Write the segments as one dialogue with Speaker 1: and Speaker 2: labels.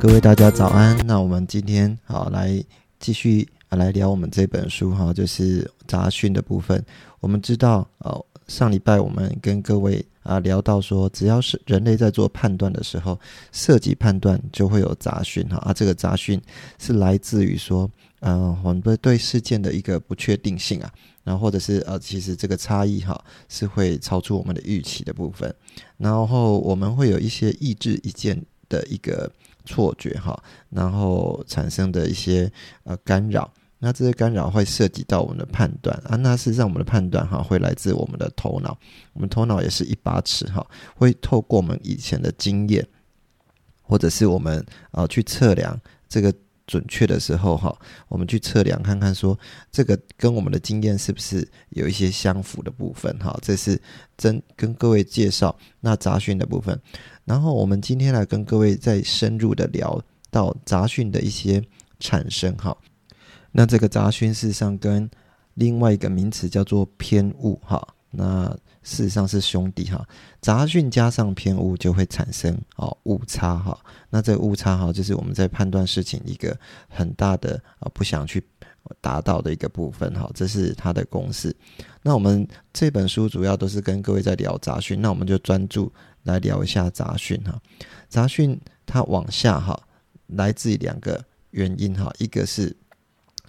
Speaker 1: 各位大家早安。那我们今天好来继续啊来聊我们这本书哈，就是杂讯的部分。我们知道哦，上礼拜我们跟各位啊聊到说，只要是人类在做判断的时候，涉及判断就会有杂讯哈。啊，这个杂讯是来自于说，呃，我们对事件的一个不确定性啊。然后或者是呃，其实这个差异哈是会超出我们的预期的部分，然后我们会有一些意志一见的一个错觉哈，然后产生的一些呃干扰，那这些干扰会涉及到我们的判断啊，那事实上我们的判断哈会来自我们的头脑，我们头脑也是一把尺哈，会透过我们以前的经验，或者是我们啊去测量这个。准确的时候，哈，我们去测量看看，说这个跟我们的经验是不是有一些相符的部分，哈，这是真跟各位介绍那杂讯的部分。然后我们今天来跟各位再深入的聊到杂讯的一些产生，哈。那这个杂讯事实上跟另外一个名词叫做偏误，哈，那。事实上是兄弟哈，杂讯加上偏误就会产生哦误差哈。那这个误差哈，就是我们在判断事情一个很大的啊不想去达到的一个部分哈。这是它的公式。那我们这本书主要都是跟各位在聊杂讯，那我们就专注来聊一下杂讯哈。杂讯它往下哈，来自于两个原因哈，一个是。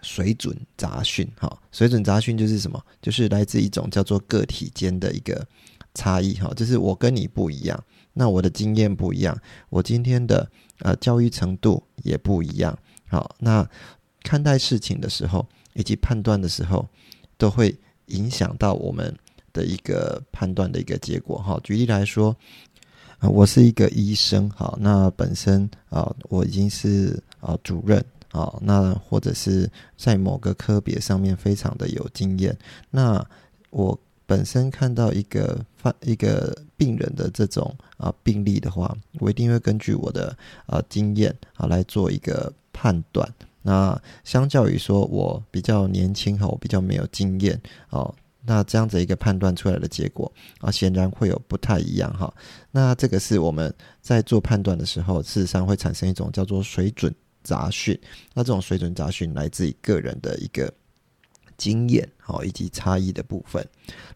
Speaker 1: 水准杂讯，哈，水准杂讯就是什么？就是来自一种叫做个体间的一个差异，哈，就是我跟你不一样，那我的经验不一样，我今天的呃教育程度也不一样，好，那看待事情的时候以及判断的时候，都会影响到我们的一个判断的一个结果，哈。举例来说，啊，我是一个医生，好，那本身啊，我已经是啊主任。啊，那或者是在某个科别上面非常的有经验。那我本身看到一个犯一个病人的这种啊病例的话，我一定会根据我的啊经验啊来做一个判断。那相较于说我比较年轻哈，我比较没有经验哦，那这样子一个判断出来的结果啊，显然会有不太一样哈。那这个是我们在做判断的时候，事实上会产生一种叫做水准。杂讯，那这种水准杂讯来自于个人的一个经验，好以及差异的部分。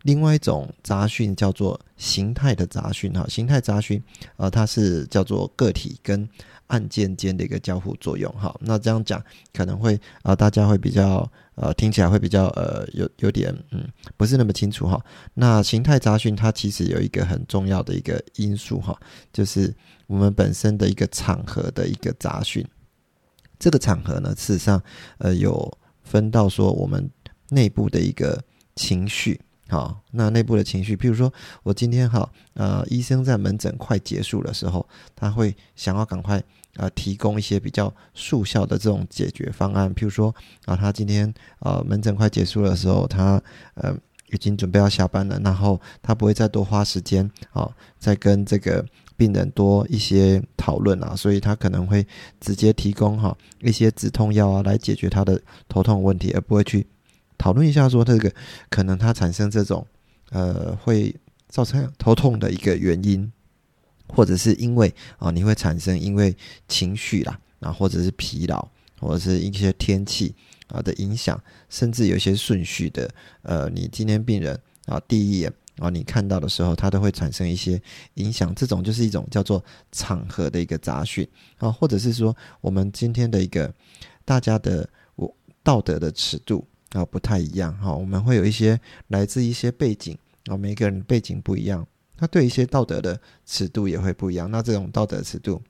Speaker 1: 另外一种杂讯叫做形态的杂讯，哈，形态杂讯，呃，它是叫做个体跟案件间的一个交互作用，哈。那这样讲可能会啊，大家会比较呃，听起来会比较呃，有有点嗯，不是那么清楚哈。那形态杂讯它其实有一个很重要的一个因素哈，就是我们本身的一个场合的一个杂讯。这个场合呢，事实上，呃，有分到说我们内部的一个情绪，好，那内部的情绪，譬如说我今天哈，呃，医生在门诊快结束的时候，他会想要赶快呃提供一些比较速效的这种解决方案，譬如说啊，他今天呃门诊快结束的时候，他呃已经准备要下班了，然后他不会再多花时间啊，再跟这个。病人多一些讨论啊，所以他可能会直接提供哈一些止痛药啊来解决他的头痛问题，而不会去讨论一下说这个可能它产生这种呃会造成头痛的一个原因，或者是因为啊你会产生因为情绪啦啊或者是疲劳或者是一些天气啊的影响，甚至有些顺序的呃你今天病人啊第一眼。啊，你看到的时候，它都会产生一些影响。这种就是一种叫做场合的一个杂讯啊，或者是说我们今天的一个大家的我道德的尺度啊不太一样哈。我们会有一些来自一些背景啊，每个人背景不一样，他对一些道德的尺度也会不一样。那这种道德尺度，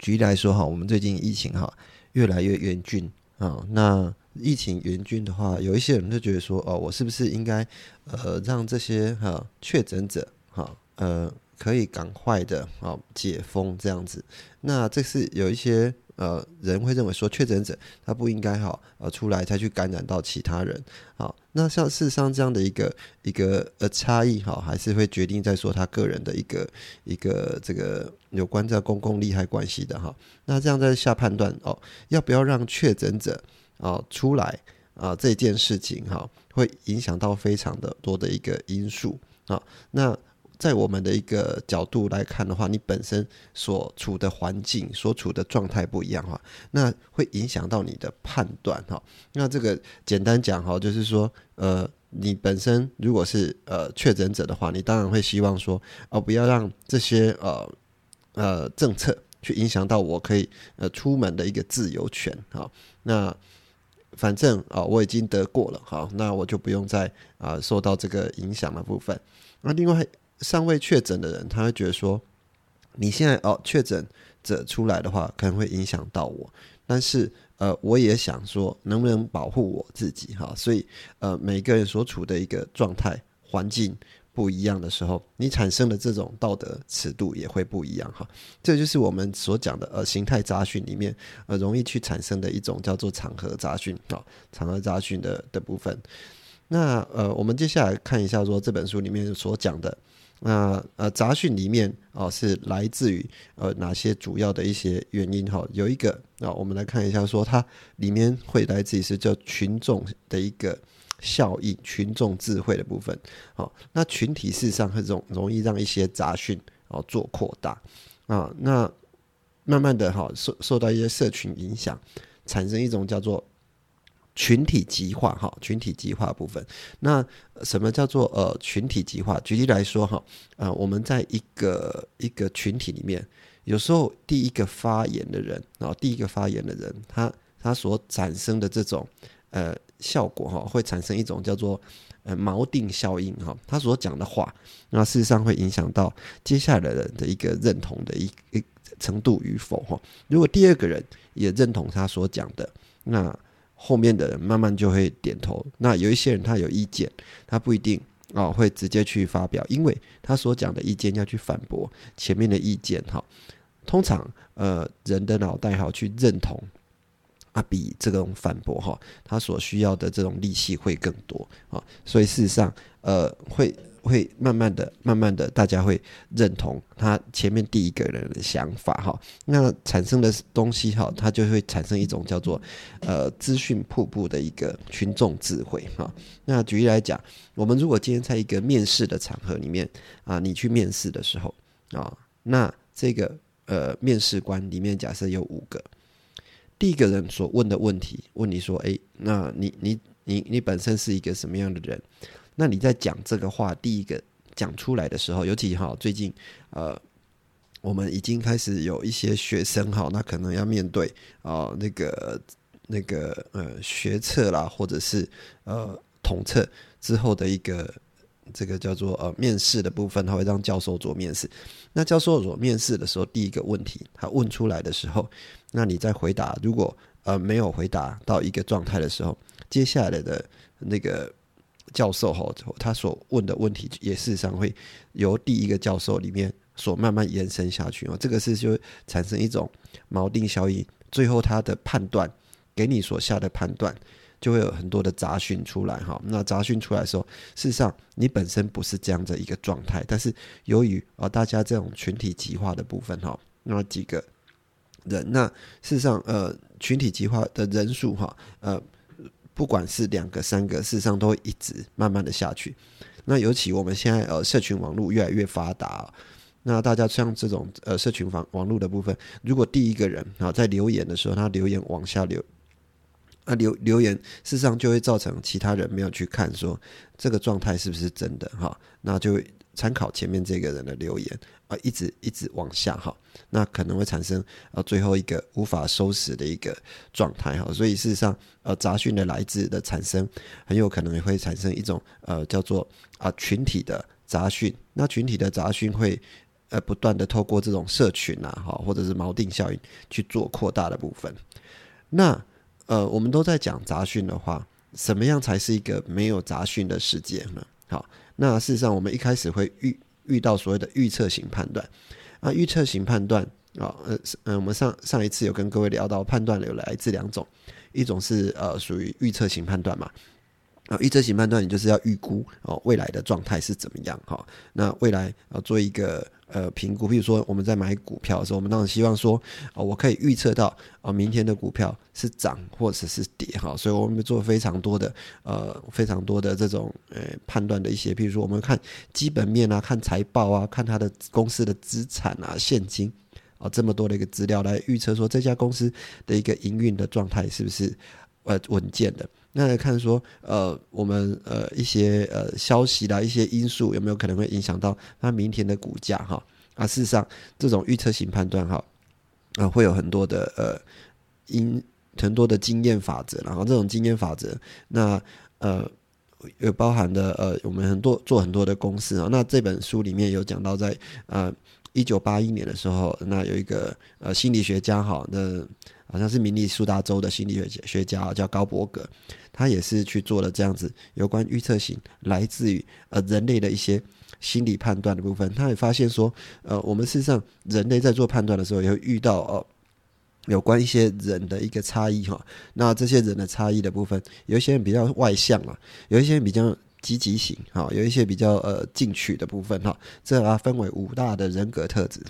Speaker 1: 举例来说哈，我们最近疫情哈越来越严峻啊，那。疫情严峻的话，有一些人就觉得说，哦，我是不是应该，呃，让这些哈确诊者哈，呃，可以赶快的啊解封这样子。那这是有一些呃人会认为说，确诊者他不应该哈呃出来再去感染到其他人。好，那像事实上这样的一个一个呃差异哈，还是会决定在说他个人的一个一个这个有关这公共利害关系的哈。那这样在下判断哦，要不要让确诊者啊出来啊这件事情哈，会影响到非常的多的一个因素啊。那在我们的一个角度来看的话，你本身所处的环境、所处的状态不一样哈，那会影响到你的判断哈。那这个简单讲哈，就是说，呃，你本身如果是呃确诊者的话，你当然会希望说，哦，不要让这些呃呃政策去影响到我可以呃出门的一个自由权哈。那反正啊，我已经得过了哈，那我就不用再啊受到这个影响的部分。那另外。尚未确诊的人，他会觉得说，你现在哦确诊者出来的话，可能会影响到我。但是呃，我也想说，能不能保护我自己哈？所以呃，每个人所处的一个状态环境不一样的时候，你产生的这种道德尺度也会不一样哈。这就是我们所讲的呃形态杂讯里面呃容易去产生的一种叫做场合杂讯啊，场合杂讯的的部分。那呃，我们接下来看一下说这本书里面所讲的。那呃杂讯里面哦是来自于呃哪些主要的一些原因哈？有一个啊，我们来看一下，说它里面会来自于是叫群众的一个效应、群众智慧的部分。好，那群体事实上很容容易让一些杂讯哦做扩大啊。那慢慢的哈受受到一些社群影响，产生一种叫做。群体极化，哈，群体极化部分。那什么叫做呃群体极化？举例来说，哈，呃，我们在一个一个群体里面，有时候第一个发言的人，然后第一个发言的人，他他所产生的这种呃效果，哈，会产生一种叫做呃锚定效应，哈，他所讲的话，那事实上会影响到接下来的人的一个认同的一一程度与否，哈。如果第二个人也认同他所讲的，那后面的人慢慢就会点头。那有一些人他有意见，他不一定啊会直接去发表，因为他所讲的意见要去反驳前面的意见。哈，通常呃人的脑袋哈去认同啊，比这种反驳哈，他所需要的这种力气会更多啊。所以事实上呃会。会慢慢的、慢慢的，大家会认同他前面第一个人的想法哈。那产生的东西哈，它就会产生一种叫做呃资讯瀑布的一个群众智慧哈。那举例来讲，我们如果今天在一个面试的场合里面啊，你去面试的时候啊，那这个呃面试官里面假设有五个，第一个人所问的问题，问你说，诶，那你你你你本身是一个什么样的人？那你在讲这个话，第一个讲出来的时候，尤其哈，最近呃，我们已经开始有一些学生哈，那可能要面对啊那个那个呃学测啦，或者是呃统测之后的一个这个叫做呃面试的部分，他会让教授做面试。那教授做面试的时候，第一个问题他问出来的时候，那你在回答，如果呃没有回答到一个状态的时候，接下来的那个。教授哈，他所问的问题也事实上会由第一个教授里面所慢慢延伸下去哦。这个是就产生一种锚定效应，最后他的判断给你所下的判断就会有很多的杂讯出来哈。那杂讯出来的时候，事实上你本身不是这样的一个状态，但是由于啊大家这种群体极化的部分哈，那几个人那事实上呃群体极化的人数哈呃。不管是两个、三个，事实上都会一直慢慢的下去。那尤其我们现在呃，社群网络越来越发达，那大家像这种呃，社群网网络的部分，如果第一个人啊在留言的时候，他留言往下留，那留留言事实上就会造成其他人没有去看说这个状态是不是真的哈，那就。参考前面这个人的留言啊，一直一直往下哈，那可能会产生呃最后一个无法收拾的一个状态哈，所以事实上呃杂讯的来自的产生，很有可能也会产生一种呃叫做啊群体的杂讯，那群体的杂讯会呃不断的透过这种社群啊哈，或者是锚定效应去做扩大的部分，那呃我们都在讲杂讯的话，什么样才是一个没有杂讯的世界呢？好。那事实上，我们一开始会预遇到所谓的预测型判断。啊，预测型判断啊，呃，嗯，我们上上一次有跟各位聊到判断有来自两种，一种是呃属于预测型判断嘛。啊，预测型判断你就是要预估哦未来的状态是怎么样哈。那未来啊做一个呃评估，比如说我们在买股票的时候，我们当然希望说啊我可以预测到啊明天的股票是涨或者是跌哈。所以我们做非常多的呃非常多的这种呃判断的一些，比如说我们看基本面啊，看财报啊，看它的公司的资产啊、现金啊这么多的一个资料来预测说这家公司的一个营运的状态是不是呃稳健的。那来看说，呃，我们呃一些呃消息啦，一些因素有没有可能会影响到它明天的股价哈？啊，事实上，这种预测型判断哈，啊，会有很多的呃因很多的经验法则，然后这种经验法则，那呃有包含的呃，我们很多做很多的公司啊，那这本书里面有讲到，在呃一九八一年的时候，那有一个呃心理学家哈，那。好像是明尼苏达州的心理学学家叫高伯格，他也是去做了这样子有关预测型来自于呃人类的一些心理判断的部分。他也发现说，呃，我们事实上人类在做判断的时候，也会遇到哦有关一些人的一个差异哈。那这些人的差异的部分，有一些人比较外向啊，有一些人比较。积极型，哈，有一些比较呃进取的部分，哈，这啊分为五大的人格特质。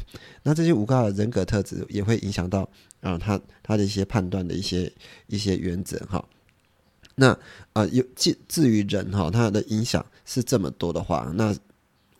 Speaker 1: 那这些五大的人格特质也会影响到啊他他的一些判断的一些一些原则，哈。那啊有至至于人哈，他的影响是这么多的话，那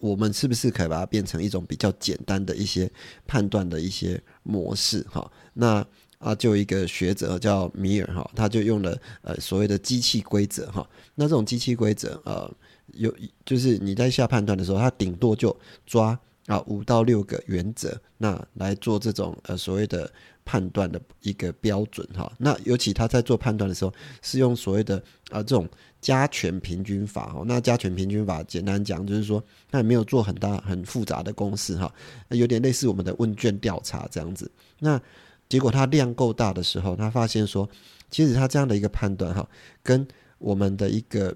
Speaker 1: 我们是不是可以把它变成一种比较简单的一些判断的一些模式，哈？那啊，就一个学者叫米尔哈，他就用了呃所谓的机器规则哈。那这种机器规则呃，有就是你在下判断的时候，他顶多就抓啊五到六个原则，那来做这种呃所谓的判断的一个标准哈。那尤其他在做判断的时候，是用所谓的啊这种加权平均法哈。那加权平均法简单讲就是说，他也没有做很大很复杂的公式哈，有点类似我们的问卷调查这样子。那结果它量够大的时候，他发现说，其实他这样的一个判断哈，跟我们的一个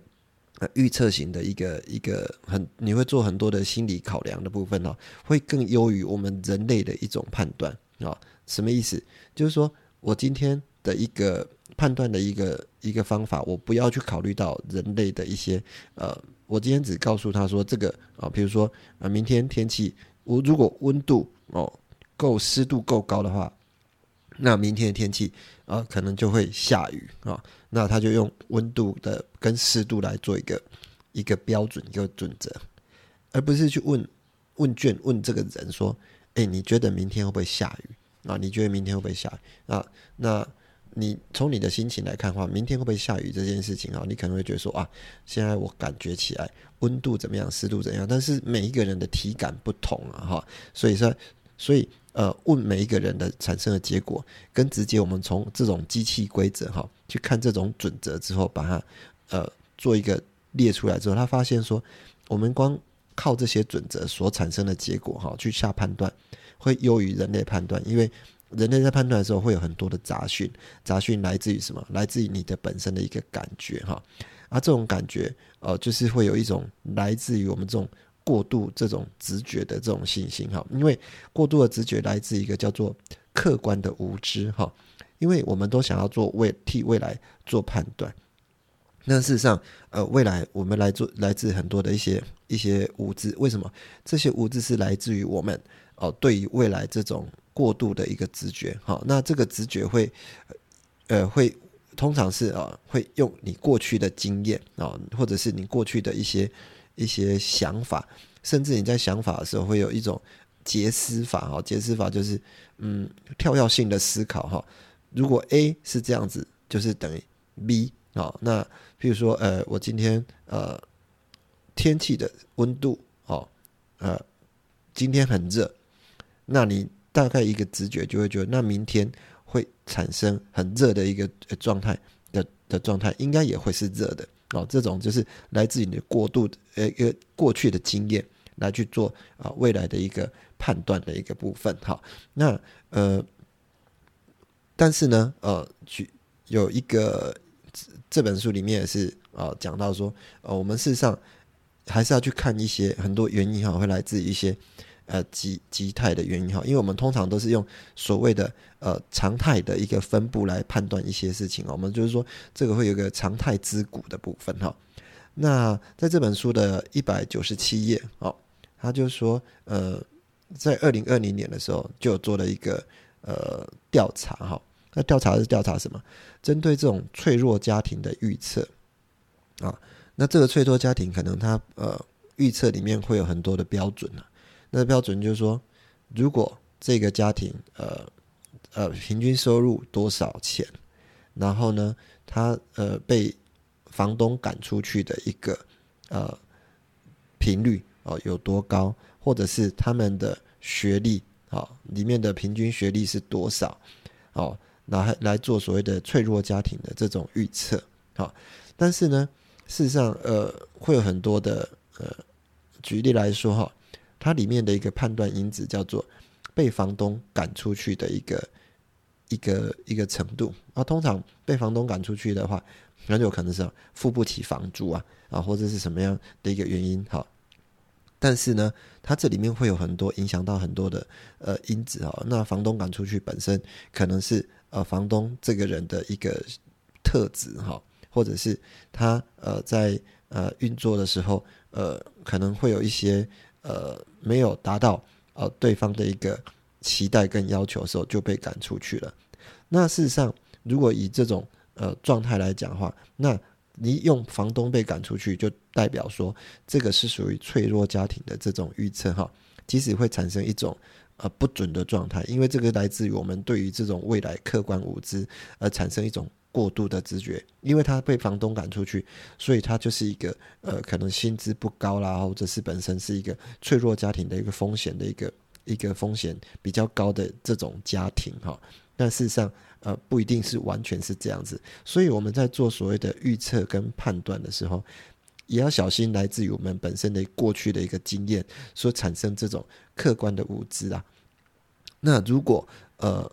Speaker 1: 预测型的一个一个很你会做很多的心理考量的部分哈，会更优于我们人类的一种判断啊。什么意思？就是说我今天的一个判断的一个一个方法，我不要去考虑到人类的一些呃，我今天只告诉他说这个啊，比如说啊，明天天气我如果温度哦够湿度够高的话。那明天的天气啊，可能就会下雨啊。那他就用温度的跟湿度来做一个一个标准一个准则，而不是去问问卷问这个人说：“哎，你觉得明天会不会下雨啊？你觉得明天会不会下雨啊？那你从你的心情来看的话，明天会不会下雨这件事情啊？你可能会觉得说啊，现在我感觉起来温度怎么样，湿度怎样？但是每一个人的体感不同啊，哈，所以说，所以。呃，问每一个人的产生的结果，跟直接我们从这种机器规则哈去看这种准则之后，把它呃做一个列出来之后，他发现说，我们光靠这些准则所产生的结果哈去下判断，会优于人类判断，因为人类在判断的时候会有很多的杂讯，杂讯来自于什么？来自于你的本身的一个感觉哈，而这种感觉呃就是会有一种来自于我们这种。过度这种直觉的这种信心哈，因为过度的直觉来自一个叫做客观的无知哈，因为我们都想要做未替未来做判断，那事实上呃未来我们来做来自很多的一些一些无知，为什么？这些无知是来自于我们哦对于未来这种过度的一个直觉哈，那这个直觉会呃会通常是啊会用你过去的经验啊或者是你过去的一些。一些想法，甚至你在想法的时候会有一种杰思法哈，杰思法就是嗯跳跃性的思考哈。如果 A 是这样子，就是等于 B 啊。那譬如说呃，我今天呃天气的温度哦呃今天很热，那你大概一个直觉就会觉得，那明天会产生很热的一个状态的的状态，应该也会是热的。哦，这种就是来自于你的过度呃一个过去的经验来去做啊未来的一个判断的一个部分。哈，那呃，但是呢，呃，举有一个这本书里面也是啊讲到说，呃，我们事实上还是要去看一些很多原因哈，会来自于一些呃极极态的原因哈，因为我们通常都是用所谓的呃常态的一个分布来判断一些事情我们就是说这个会有个常态之谷的部分哈。那在这本书的一百九十七页哦，他就说呃，在二零二零年的时候就做了一个呃调查哈。那调查是调查什么？针对这种脆弱家庭的预测啊，那这个脆弱家庭可能它呃预测里面会有很多的标准啊。那标准就是说，如果这个家庭呃呃平均收入多少钱，然后呢，他呃被房东赶出去的一个呃频率哦有多高，或者是他们的学历啊里面的平均学历是多少哦。来来做所谓的脆弱家庭的这种预测，好，但是呢，事实上，呃，会有很多的，呃，举例来说哈，它里面的一个判断因子叫做被房东赶出去的一个一个一个程度啊。通常被房东赶出去的话，很有可能是付不起房租啊，啊，或者是什么样的一个原因哈。但是呢，它这里面会有很多影响到很多的呃因子哈。那房东赶出去本身可能是。呃，房东这个人的一个特质哈，或者是他呃在呃运作的时候，呃可能会有一些呃没有达到呃对方的一个期待跟要求的时候，就被赶出去了。那事实上，如果以这种呃状态来讲的话，那你用房东被赶出去，就代表说这个是属于脆弱家庭的这种预测哈，即使会产生一种。呃，不准的状态，因为这个来自于我们对于这种未来客观无知而产生一种过度的直觉，因为他被房东赶出去，所以他就是一个呃，可能薪资不高啦，或者是本身是一个脆弱家庭的一个风险的一个一个风险比较高的这种家庭哈。但事实上，呃，不一定是完全是这样子，所以我们在做所谓的预测跟判断的时候。也要小心来自于我们本身的过去的一个经验所产生这种客观的无知啊。那如果呃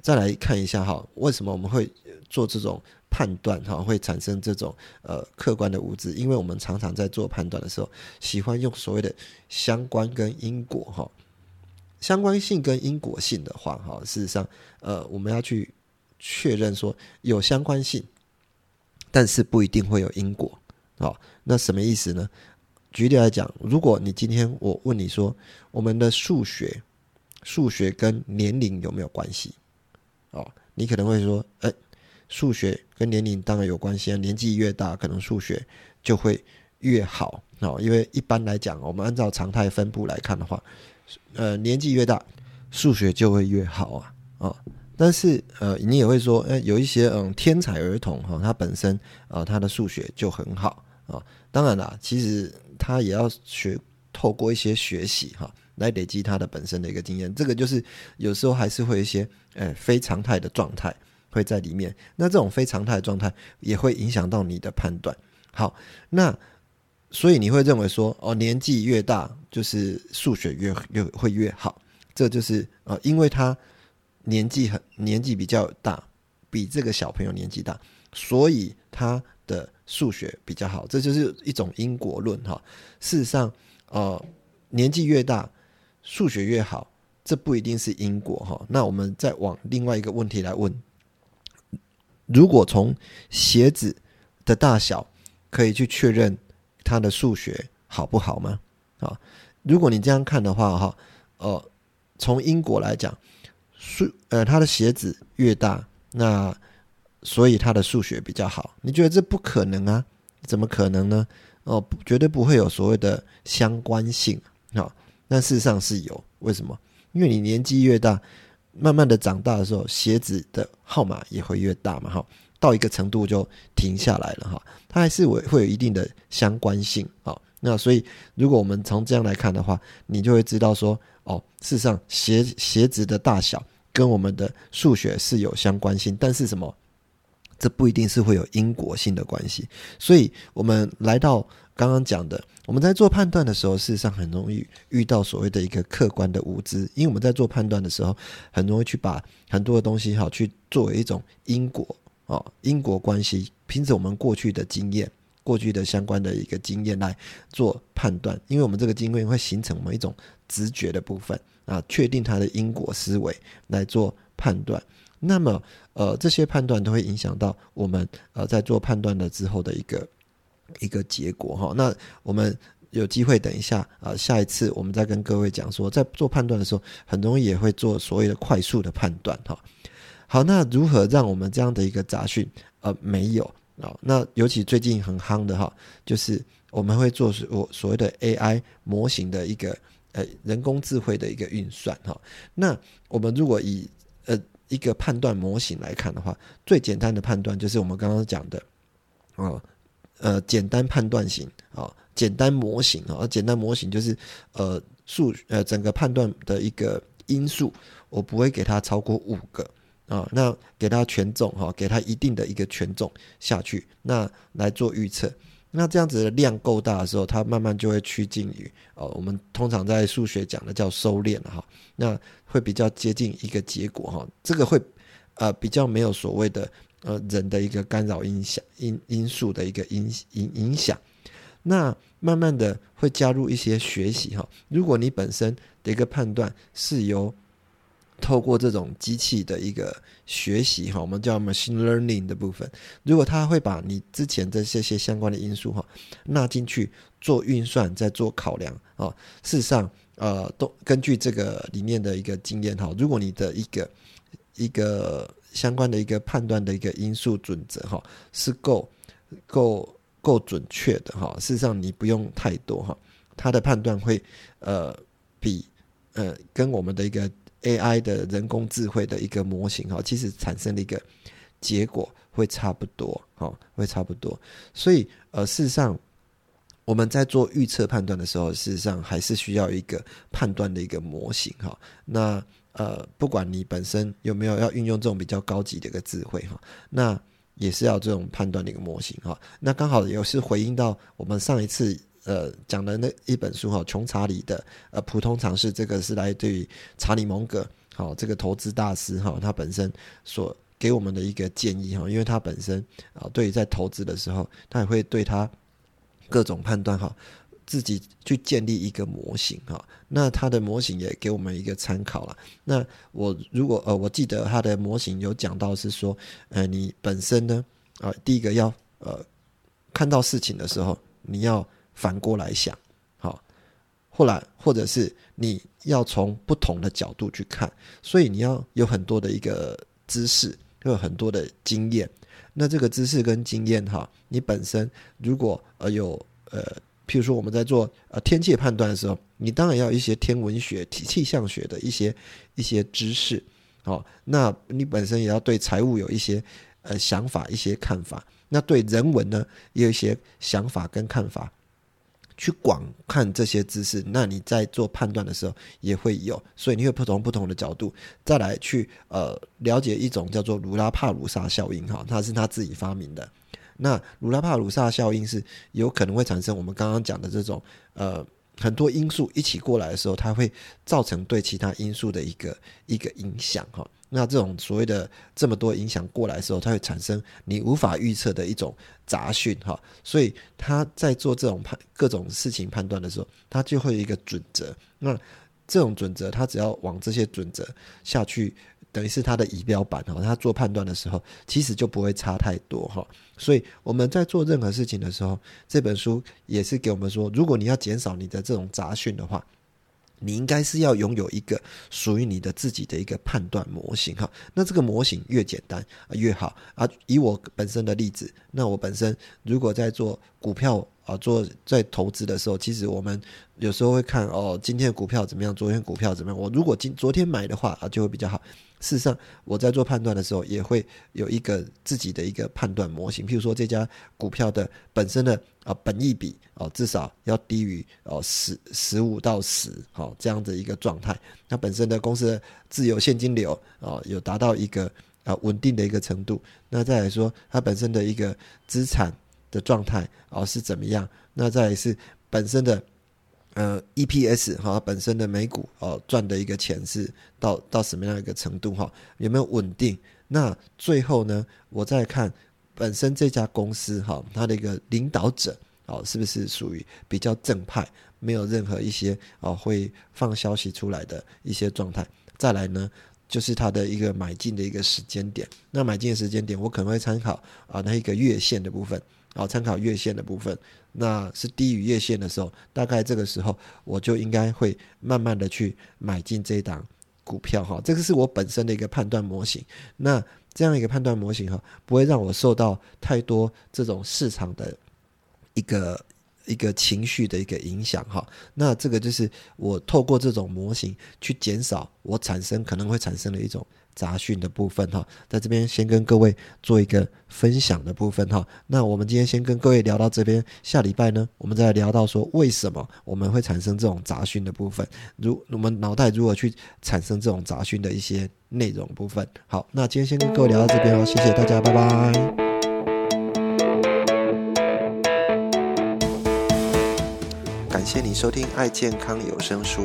Speaker 1: 再来看一下哈，为什么我们会做这种判断哈，会产生这种呃客观的无知？因为我们常常在做判断的时候，喜欢用所谓的相关跟因果哈，相关性跟因果性的话哈，事实上呃我们要去确认说有相关性，但是不一定会有因果。好，那什么意思呢？举例来讲，如果你今天我问你说，我们的数学，数学跟年龄有没有关系？哦，你可能会说，哎，数学跟年龄当然有关系啊，年纪越大，可能数学就会越好哦。因为一般来讲，我们按照常态分布来看的话，呃，年纪越大，数学就会越好啊，啊。但是，呃，你也会说，哎，有一些嗯天才儿童哈，他本身啊，他的数学就很好。啊，当然啦，其实他也要学，透过一些学习哈，来累积他的本身的一个经验。这个就是有时候还是会一些，呃，非常态的状态会在里面。那这种非常态的状态也会影响到你的判断。好，那所以你会认为说，哦，年纪越大，就是数学越越会越好。这就是呃，因为他年纪很年纪比较大，比这个小朋友年纪大，所以他的。数学比较好，这就是一种因果论哈。事实上，呃，年纪越大，数学越好，这不一定是因果哈。那我们再往另外一个问题来问：如果从鞋子的大小可以去确认他的数学好不好吗？啊，如果你这样看的话哈，呃，从因果来讲，数呃他的鞋子越大，那所以他的数学比较好，你觉得这不可能啊？怎么可能呢？哦，绝对不会有所谓的相关性啊！但事实上是有，为什么？因为你年纪越大，慢慢的长大的时候，鞋子的号码也会越大嘛，哈，到一个程度就停下来了，哈，它还是会会有一定的相关性啊。那所以，如果我们从这样来看的话，你就会知道说，哦，事实上鞋鞋子的大小跟我们的数学是有相关性，但是什么？这不一定是会有因果性的关系，所以我们来到刚刚讲的，我们在做判断的时候，事实上很容易遇到所谓的一个客观的无知，因为我们在做判断的时候，很容易去把很多的东西哈，去作为一种因果哦，因果关系，凭着我们过去的经验过去的相关的一个经验来做判断，因为我们这个经验会形成我们一种直觉的部分啊，确定它的因果思维来做判断。那么，呃，这些判断都会影响到我们呃在做判断的之后的一个一个结果哈。那我们有机会等一下啊，下一次我们再跟各位讲说，在做判断的时候，很容易也会做所谓的快速的判断哈。好，那如何让我们这样的一个杂讯呃没有啊？那尤其最近很夯的哈，就是我们会做所所谓的 AI 模型的一个呃人工智慧的一个运算哈。那我们如果以呃一个判断模型来看的话，最简单的判断就是我们刚刚讲的，哦，呃，简单判断型啊，简单模型啊，简单模型就是呃数呃整个判断的一个因素，我不会给它超过五个啊，那给它权重哈，给它一定的一个权重下去，那来做预测。那这样子的量够大的时候，它慢慢就会趋近于哦，我们通常在数学讲的叫收敛哈。那会比较接近一个结果哈。这个会呃比较没有所谓的呃人的一个干扰影响因因素的一个影影影响。那慢慢的会加入一些学习哈。如果你本身的一个判断是由透过这种机器的一个学习哈，我们叫 machine learning 的部分，如果它会把你之前的这些相关的因素哈纳进去做运算，再做考量啊，事实上呃，都根据这个里面的一个经验哈，如果你的一个一个相关的一个判断的一个因素准则哈是够够够准确的哈，事实上你不用太多哈，它的判断会呃比呃跟我们的一个。AI 的人工智慧的一个模型哈，其实产生的一个结果会差不多哈，会差不多。所以呃，事实上我们在做预测判断的时候，事实上还是需要一个判断的一个模型哈。那呃，不管你本身有没有要运用这种比较高级的一个智慧哈，那也是要这种判断的一个模型哈。那刚好也是回应到我们上一次。呃，讲的那一本书哈，《穷查理的呃普通常识》，这个是来自于查理蒙格，好，这个投资大师哈，他本身所给我们的一个建议哈，因为他本身啊，对于在投资的时候，他也会对他各种判断哈，自己去建立一个模型哈，那他的模型也给我们一个参考了。那我如果呃，我记得他的模型有讲到是说，呃，你本身呢，啊，第一个要呃，看到事情的时候，你要。反过来想，好，后来或者是你要从不同的角度去看，所以你要有很多的一个知识，有很多的经验。那这个知识跟经验，哈，你本身如果呃有呃，譬如说我们在做呃天气判断的时候，你当然要一些天文学、气气象学的一些一些知识，好，那你本身也要对财务有一些呃想法、一些看法。那对人文呢，也有一些想法跟看法。去广看这些知识，那你在做判断的时候也会有，所以你会不同不同的角度再来去呃了解一种叫做卢拉帕鲁萨效应哈，它是他自己发明的。那卢拉帕鲁萨效应是有可能会产生我们刚刚讲的这种呃很多因素一起过来的时候，它会造成对其他因素的一个一个影响哈。那这种所谓的这么多影响过来的时候，它会产生你无法预测的一种杂讯哈，所以他在做这种判各种事情判断的时候，他就会有一个准则。那这种准则，他只要往这些准则下去，等于是他的仪表板哈。他做判断的时候，其实就不会差太多哈。所以我们在做任何事情的时候，这本书也是给我们说，如果你要减少你的这种杂讯的话。你应该是要拥有一个属于你的自己的一个判断模型哈，那这个模型越简单越好啊。以我本身的例子，那我本身如果在做股票啊，做在投资的时候，其实我们有时候会看哦，今天的股票怎么样，昨天股票怎么样。我如果今昨天买的话啊，就会比较好。事实上，我在做判断的时候，也会有一个自己的一个判断模型。譬如说，这家股票的本身的啊本益比哦，至少要低于哦十十五到十，好这样的一个状态。那本身的公司的自由现金流啊，有达到一个啊稳定的一个程度。那再来说，它本身的一个资产的状态哦是怎么样？那再来是本身的。呃，EPS 哈，本身的每股哦赚的一个钱是到到什么样一个程度哈？有没有稳定？那最后呢，我再看本身这家公司哈，它的一个领导者哦，是不是属于比较正派，没有任何一些哦会放消息出来的一些状态。再来呢，就是它的一个买进的一个时间点。那买进的时间点，我可能会参考啊那一个月线的部分，啊参考月线的部分，那是低于月线的时候，大概这个时候我就应该会慢慢的去买进这一档股票哈。这个是我本身的一个判断模型。那这样一个判断模型哈，不会让我受到太多这种市场的一个一个情绪的一个影响哈。那这个就是我透过这种模型去减少我产生可能会产生的一种。杂讯的部分哈，在这边先跟各位做一个分享的部分哈。那我们今天先跟各位聊到这边，下礼拜呢，我们再聊到说为什么我们会产生这种杂讯的部分，如我们脑袋如何去产生这种杂讯的一些内容部分。好，那今天先跟各位聊到这边哦，谢谢大家，拜拜。感谢你收听爱健康有声书，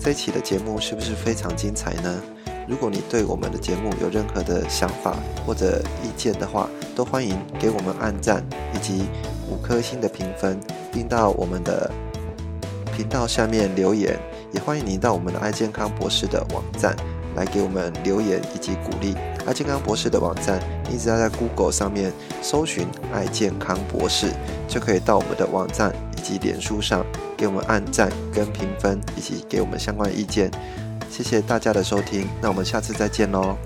Speaker 1: 这一期的节目是不是非常精彩呢？如果你对我们的节目有任何的想法或者意见的话，都欢迎给我们按赞以及五颗星的评分，并到我们的频道下面留言。也欢迎您到我们的爱健康博士的网站来给我们留言以及鼓励。爱健康博士的网站，你只要在 Google 上面搜寻“爱健康博士”，就可以到我们的网站以及脸书上给我们按赞跟评分，以及给我们相关意见。谢谢大家的收听，那我们下次再见喽。